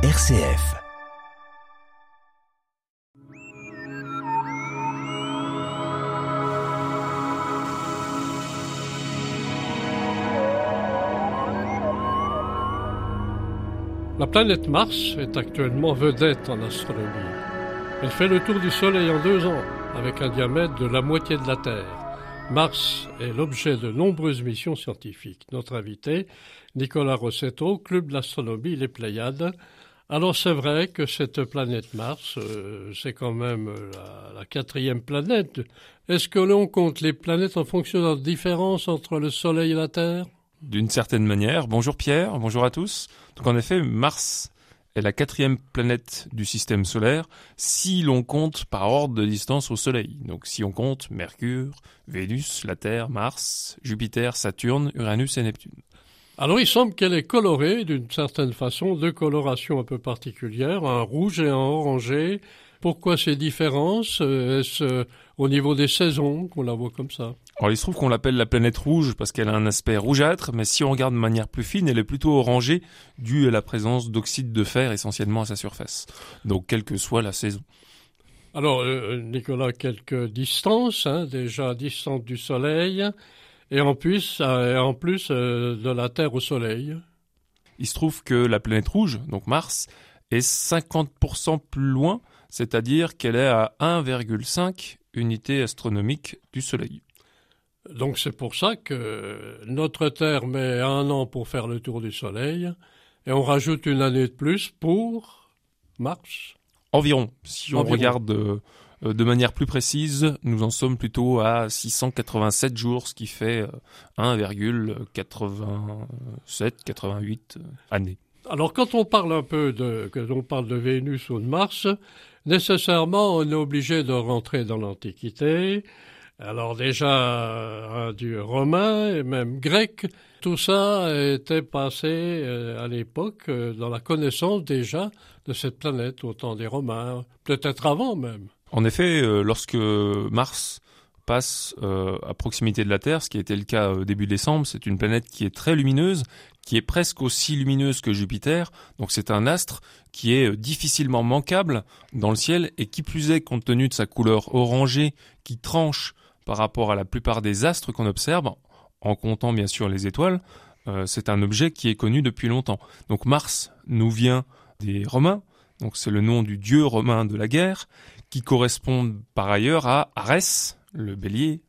RCF. La planète Mars est actuellement vedette en astronomie. Elle fait le tour du Soleil en deux ans, avec un diamètre de la moitié de la Terre. Mars est l'objet de nombreuses missions scientifiques. Notre invité, Nicolas Rossetto, Club d'astronomie Les Pléiades. Alors c'est vrai que cette planète Mars, euh, c'est quand même la, la, quatrième planète. Est-ce que l'on compte les planètes en fonction de la différence entre le Soleil et la Terre? D'une certaine manière. Bonjour Pierre, bonjour à tous. Donc en effet, Mars est la quatrième planète du système solaire si l'on compte par ordre de distance au Soleil. Donc si on compte Mercure, Vénus, la Terre, Mars, Jupiter, Saturne, Uranus et Neptune. Alors il semble qu'elle est colorée d'une certaine façon, deux colorations un peu particulières, un rouge et un orangé. Pourquoi ces différences? Est-ce euh, au niveau des saisons qu'on la voit comme ça? Alors il se trouve qu'on l'appelle la planète rouge parce qu'elle a un aspect rougeâtre, mais si on regarde de manière plus fine, elle est plutôt orangée due à la présence d'oxyde de fer essentiellement à sa surface. Donc quelle que soit la saison. Alors euh, Nicolas, quelques distances, hein, déjà distante du Soleil, et en plus, euh, en plus euh, de la Terre au Soleil. Il se trouve que la planète rouge, donc Mars, est 50% plus loin, c'est-à-dire qu'elle est à 1,5 unités astronomiques du Soleil. Donc c'est pour ça que notre Terre met un an pour faire le tour du Soleil et on rajoute une année de plus pour Mars. Environ. Si on regarde euh, de manière plus précise, nous en sommes plutôt à 687 jours, ce qui fait 1,87-88 euh, années. Alors quand on parle un peu de, que l'on parle de Vénus ou de Mars, nécessairement on est obligé de rentrer dans l'Antiquité, alors déjà, dieu romain et même grec, tout ça était passé euh, à l'époque euh, dans la connaissance déjà de cette planète au temps des Romains, peut-être avant même. En effet, euh, lorsque Mars passe à proximité de la Terre, ce qui a été le cas début décembre, c'est une planète qui est très lumineuse, qui est presque aussi lumineuse que Jupiter, donc c'est un astre qui est difficilement manquable dans le ciel et qui plus est compte tenu de sa couleur orangée qui tranche par rapport à la plupart des astres qu'on observe, en comptant bien sûr les étoiles, euh, c'est un objet qui est connu depuis longtemps. Donc Mars nous vient des Romains, donc c'est le nom du dieu romain de la guerre, qui correspond par ailleurs à Arès, le bélier,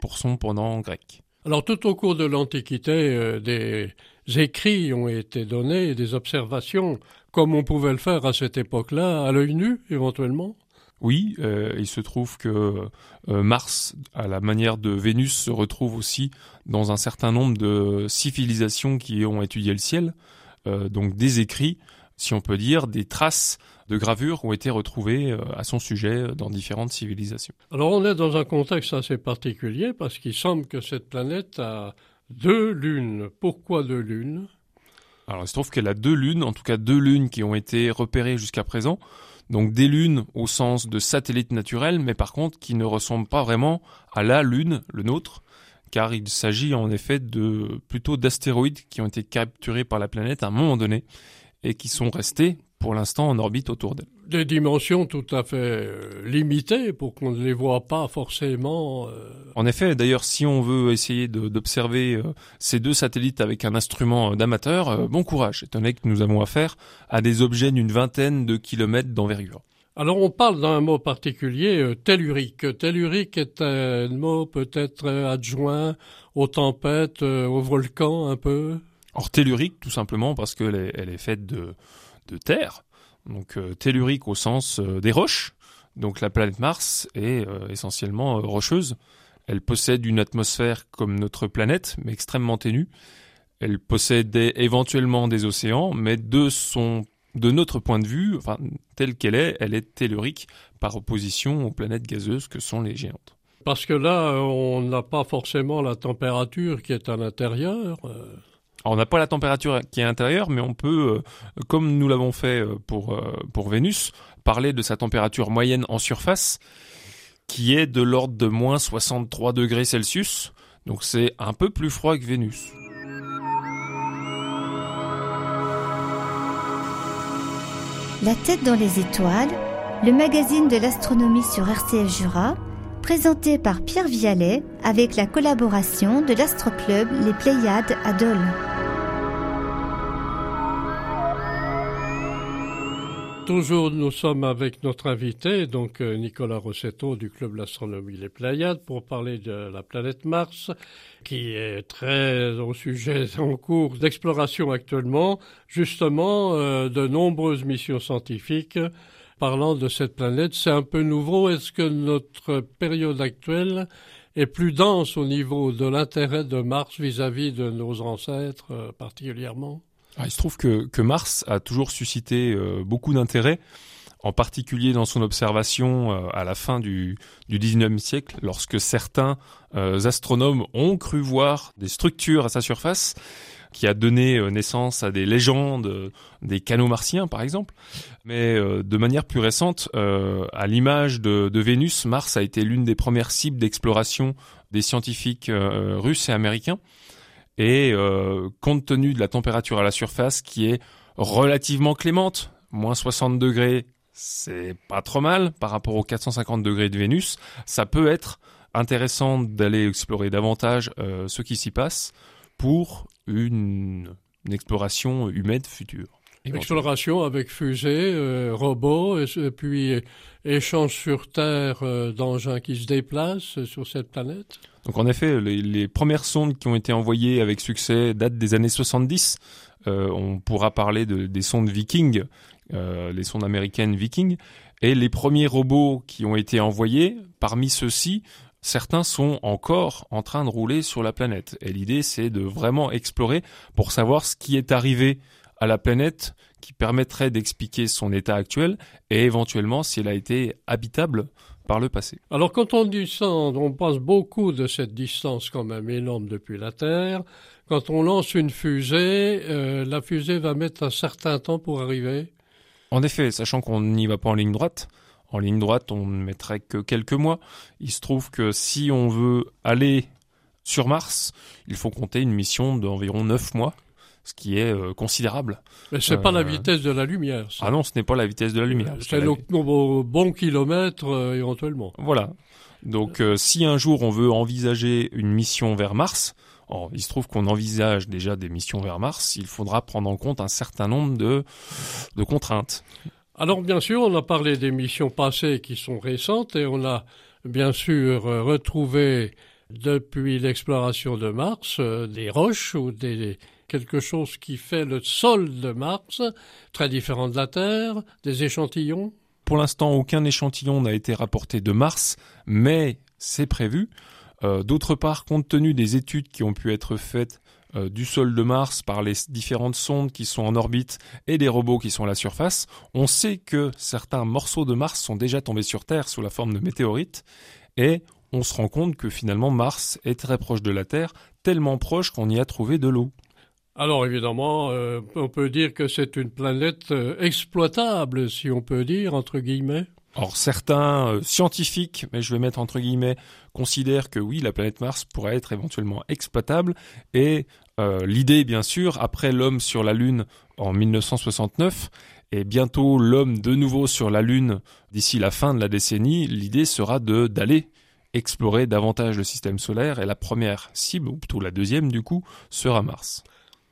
pour son pendant grec. Alors tout au cours de l'Antiquité, euh, des écrits ont été donnés, des observations, comme on pouvait le faire à cette époque-là, à l'œil nu éventuellement? Oui, euh, il se trouve que euh, Mars, à la manière de Vénus, se retrouve aussi dans un certain nombre de civilisations qui ont étudié le ciel, donc des écrits, si on peut dire, des traces de gravures ont été retrouvées à son sujet dans différentes civilisations. Alors on est dans un contexte assez particulier parce qu'il semble que cette planète a deux lunes. Pourquoi deux lunes? Alors il se trouve qu'elle a deux lunes, en tout cas deux lunes qui ont été repérées jusqu'à présent. Donc des lunes au sens de satellites naturels, mais par contre qui ne ressemblent pas vraiment à la Lune, le nôtre, car il s'agit en effet de plutôt d'astéroïdes qui ont été capturés par la planète à un moment donné et qui sont restés pour l'instant en orbite autour d'elle. Des dimensions tout à fait euh, limitées pour qu'on ne les voit pas forcément. Euh. En effet, d'ailleurs, si on veut essayer d'observer euh, ces deux satellites avec un instrument d'amateur, bon courage, étant donné que nous avons affaire à des objets d'une vingtaine de kilomètres d'envergure. Alors on parle d'un mot particulier, tellurique. Tellurique est un mot peut-être adjoint aux tempêtes, aux volcans un peu Or tellurique tout simplement parce qu'elle est, elle est faite de, de terre, donc euh, tellurique au sens euh, des roches. Donc la planète Mars est euh, essentiellement rocheuse. Elle possède une atmosphère comme notre planète, mais extrêmement ténue. Elle possède éventuellement des océans, mais de son de notre point de vue, enfin, telle qu'elle est, elle est tellurique par opposition aux planètes gazeuses que sont les géantes. Parce que là, on n'a pas forcément la température qui est à l'intérieur. On n'a pas la température qui est intérieure, mais on peut, euh, comme nous l'avons fait euh, pour, euh, pour Vénus, parler de sa température moyenne en surface, qui est de l'ordre de moins 63 degrés Celsius. Donc c'est un peu plus froid que Vénus. La tête dans les étoiles, le magazine de l'astronomie sur RCF Jura, présenté par Pierre Vialet avec la collaboration de l'Astroclub Les Pléiades à Dole. Toujours, nous sommes avec notre invité, donc euh, Nicolas Rossetto du Club l'Astronomie Les Pléiades, pour parler de la planète Mars, qui est très au sujet en cours d'exploration actuellement. Justement, euh, de nombreuses missions scientifiques parlant de cette planète. C'est un peu nouveau. Est-ce que notre période actuelle est plus dense au niveau de l'intérêt de Mars vis-à-vis de nos ancêtres euh, particulièrement? Ah, il se trouve que, Mars a toujours suscité euh, beaucoup d'intérêt, en particulier dans son observation euh, à la fin du, du 19e siècle, lorsque certains euh, astronomes ont cru voir des structures à sa surface qui a donné naissance à des légendes, des canaux martiens par exemple. Mais de manière plus récente, à l'image de, Vénus, Mars a été l'une des premières cibles d'exploration des scientifiques russes et américains. Et euh, compte tenu de la température à la surface qui est relativement clémente, moins 60 degrés, c'est pas trop mal par rapport aux 450 degrés de Vénus, ça peut être intéressant d'aller explorer davantage euh, ce qui s'y passe pour une, exploration humaine future. Exploration avec fusée, euh, robots, et, puis échange sur Terre d'engins qui se déplacent sur cette planète donc en effet, les, premières sondes qui ont été envoyées avec succès datent des années 70. Euh, on pourra parler de, des sondes Viking, euh, les sondes américaines Viking. Et les premiers robots qui ont été envoyés, parmi ceux-ci, certains sont encore en train de rouler sur la planète. Et l'idée, c'est de vraiment explorer pour savoir ce qui est arrivé à la planète qui permettrait d'expliquer son état actuel et éventuellement si elle a été habitable par le passé. Alors quand on descend, on passe beaucoup de cette distance quand même énorme depuis la Terre. Quand on lance une fusée, euh, la fusée va mettre un certain temps pour arriver. En effet, sachant qu'on n'y va pas en ligne droite, en ligne droite on ne mettrait que quelques mois. Il se trouve que si on veut aller sur Mars, il faut compter une mission d'environ 9 mois ce qui est euh, considérable. Mais c'est n'est pas la euh, vitesse de la lumière. Ah non, ce n'est pas la vitesse de la lumière. C'est le bon kilomètre euh, éventuellement. Voilà. Donc si un jour on veut envisager une mission vers Mars, il se trouve qu'on envisage déjà des missions vers Mars, il faudra prendre en compte un certain nombre de, de contraintes. Alors bien sûr, on a parlé des missions passées qui sont récentes et on a bien sûr retrouvé depuis l'exploration de Mars des roches ou des quelque chose qui fait le sol de Mars, très différent de la Terre, des échantillons? Pour l'instant, aucun échantillon n'a été rapporté de Mars, mais c'est prévu. Euh, d'autre part, compte tenu des études qui ont pu être faites euh, du sol de Mars par les différentes sondes qui sont en orbite et des robots qui sont à la surface, on sait que certains morceaux de Mars sont déjà tombés sur Terre sous la forme de météorites et on se rend compte que finalement Mars est très proche de la Terre, tellement proche qu'on y a trouvé de l'eau. Alors évidemment, euh, on peut dire que c'est une planète euh, exploitable, si on peut dire, entre guillemets. Or certains euh, scientifiques, mais je vais mettre entre guillemets, considèrent que oui, la planète Mars pourrait être éventuellement exploitable. Et l'idée, bien sûr, après l'homme sur la Lune en 1969, et bientôt l'homme de nouveau sur la Lune d'ici la fin de la décennie, l'idée sera d'aller explorer davantage le système solaire. Et la première cible, ou plutôt la deuxième du coup, sera Mars.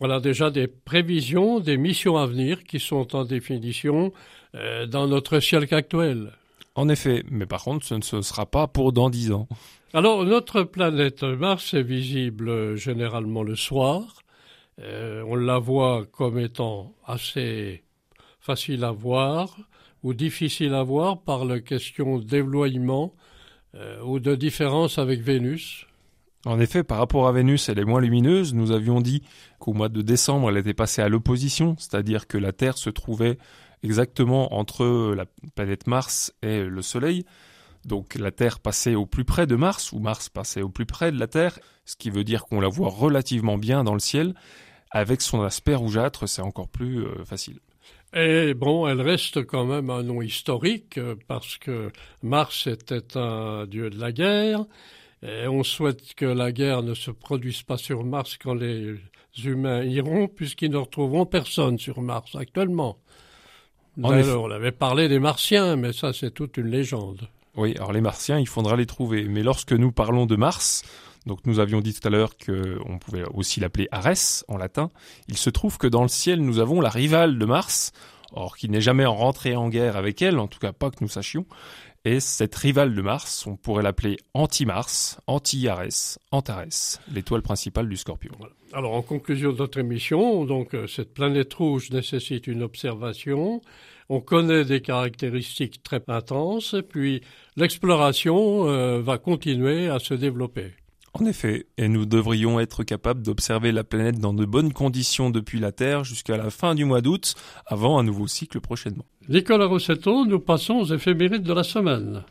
Voilà déjà des prévisions, des missions à venir qui sont en définition euh, dans notre ciel actuel. En effet, mais par contre, ce ne sera pas pour dans dix ans. Alors, notre planète Mars est visible généralement le soir. Euh, on la voit comme étant assez facile à voir ou difficile à voir par la question d'éloignement euh, ou de différence avec Vénus. En effet, par rapport à Vénus, elle est moins lumineuse. Nous avions dit qu'au mois de décembre, elle était passée à l'opposition, c'est-à-dire que la Terre se trouvait exactement entre la planète Mars et le Soleil. Donc la Terre passait au plus près de Mars, ou Mars passait au plus près de la Terre, ce qui veut dire qu'on la voit relativement bien dans le ciel. Avec son aspect rougeâtre, c'est encore plus euh, facile. Et bon, elle reste quand même un nom historique, euh, parce que Mars était un dieu de la guerre, et on souhaite que la guerre ne se produise pas sur Mars quand les humains iront, puisqu'ils ne retrouveront personne sur Mars actuellement. Alors, on avait parlé des Martiens, mais ça c'est toute une légende. Oui, alors les Martiens, il faudra les trouver. Mais lorsque nous parlons de Mars, donc nous avions dit tout à l'heure qu'on pouvait aussi l'appeler Arès en latin, il se trouve que dans le ciel, nous avons la rivale de Mars, or qui n'est jamais rentré en guerre avec elle, en tout cas pas que nous sachions, et cette rivale de Mars, on pourrait l'appeler anti-Mars, anti-Arès, Antares, l'étoile principale du Scorpion. Alors en conclusion de notre émission, donc euh, cette planète rouge nécessite une observation. On connaît des caractéristiques très intenses, puis l'exploration euh, va continuer à se développer. En effet, et nous devrions être capables d'observer la planète dans de bonnes conditions depuis la Terre jusqu'à la fin du mois d'août, avant un nouveau cycle prochainement. Nicolas Rossetto, nous passons aux éphémérides de la semaine.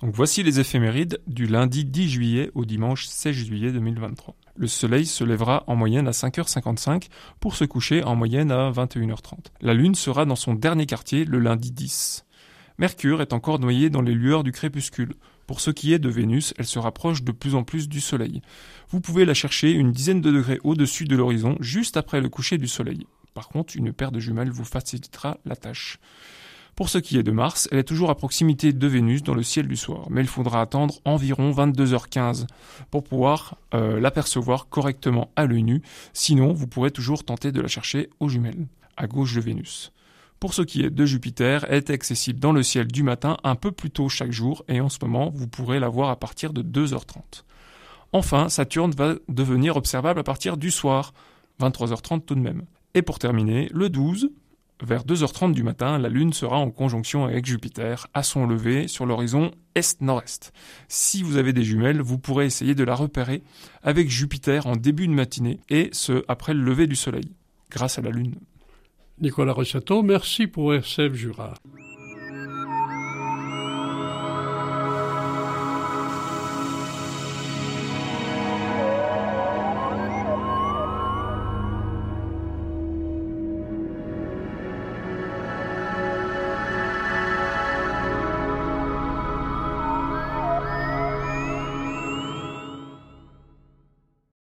Donc voici les éphémérides du lundi 10 juillet au dimanche 16 juillet 2023. Le soleil se lèvera en moyenne à 5h55 pour se coucher en moyenne à 21h30. La lune sera dans son dernier quartier le lundi 10. Mercure est encore noyé dans les lueurs du crépuscule. Pour ce qui est de Vénus, elle se rapproche de plus en plus du Soleil. Vous pouvez la chercher une dizaine de degrés au-dessus de l'horizon, juste après le coucher du Soleil. Par contre, une paire de jumelles vous facilitera la tâche. Pour ce qui est de Mars, elle est toujours à proximité de Vénus dans le ciel du soir, mais il faudra attendre environ 22h15 pour pouvoir euh, l'apercevoir correctement à l'œil nu, sinon vous pourrez toujours tenter de la chercher aux jumelles, à gauche de Vénus pour ce qui est de Jupiter, est accessible dans le ciel du matin un peu plus tôt chaque jour et en ce moment, vous pourrez la voir à partir de 2h30. Enfin, Saturne va devenir observable à partir du soir, 23h30 tout de même. Et pour terminer, le 12, vers 2h30 du matin, la Lune sera en conjonction avec Jupiter à son lever sur l'horizon est-nord-est. Si vous avez des jumelles, vous pourrez essayer de la repérer avec Jupiter en début de matinée et ce après le lever du Soleil, grâce à la Lune. Nicolas Rossetto, merci pour RCF Jura.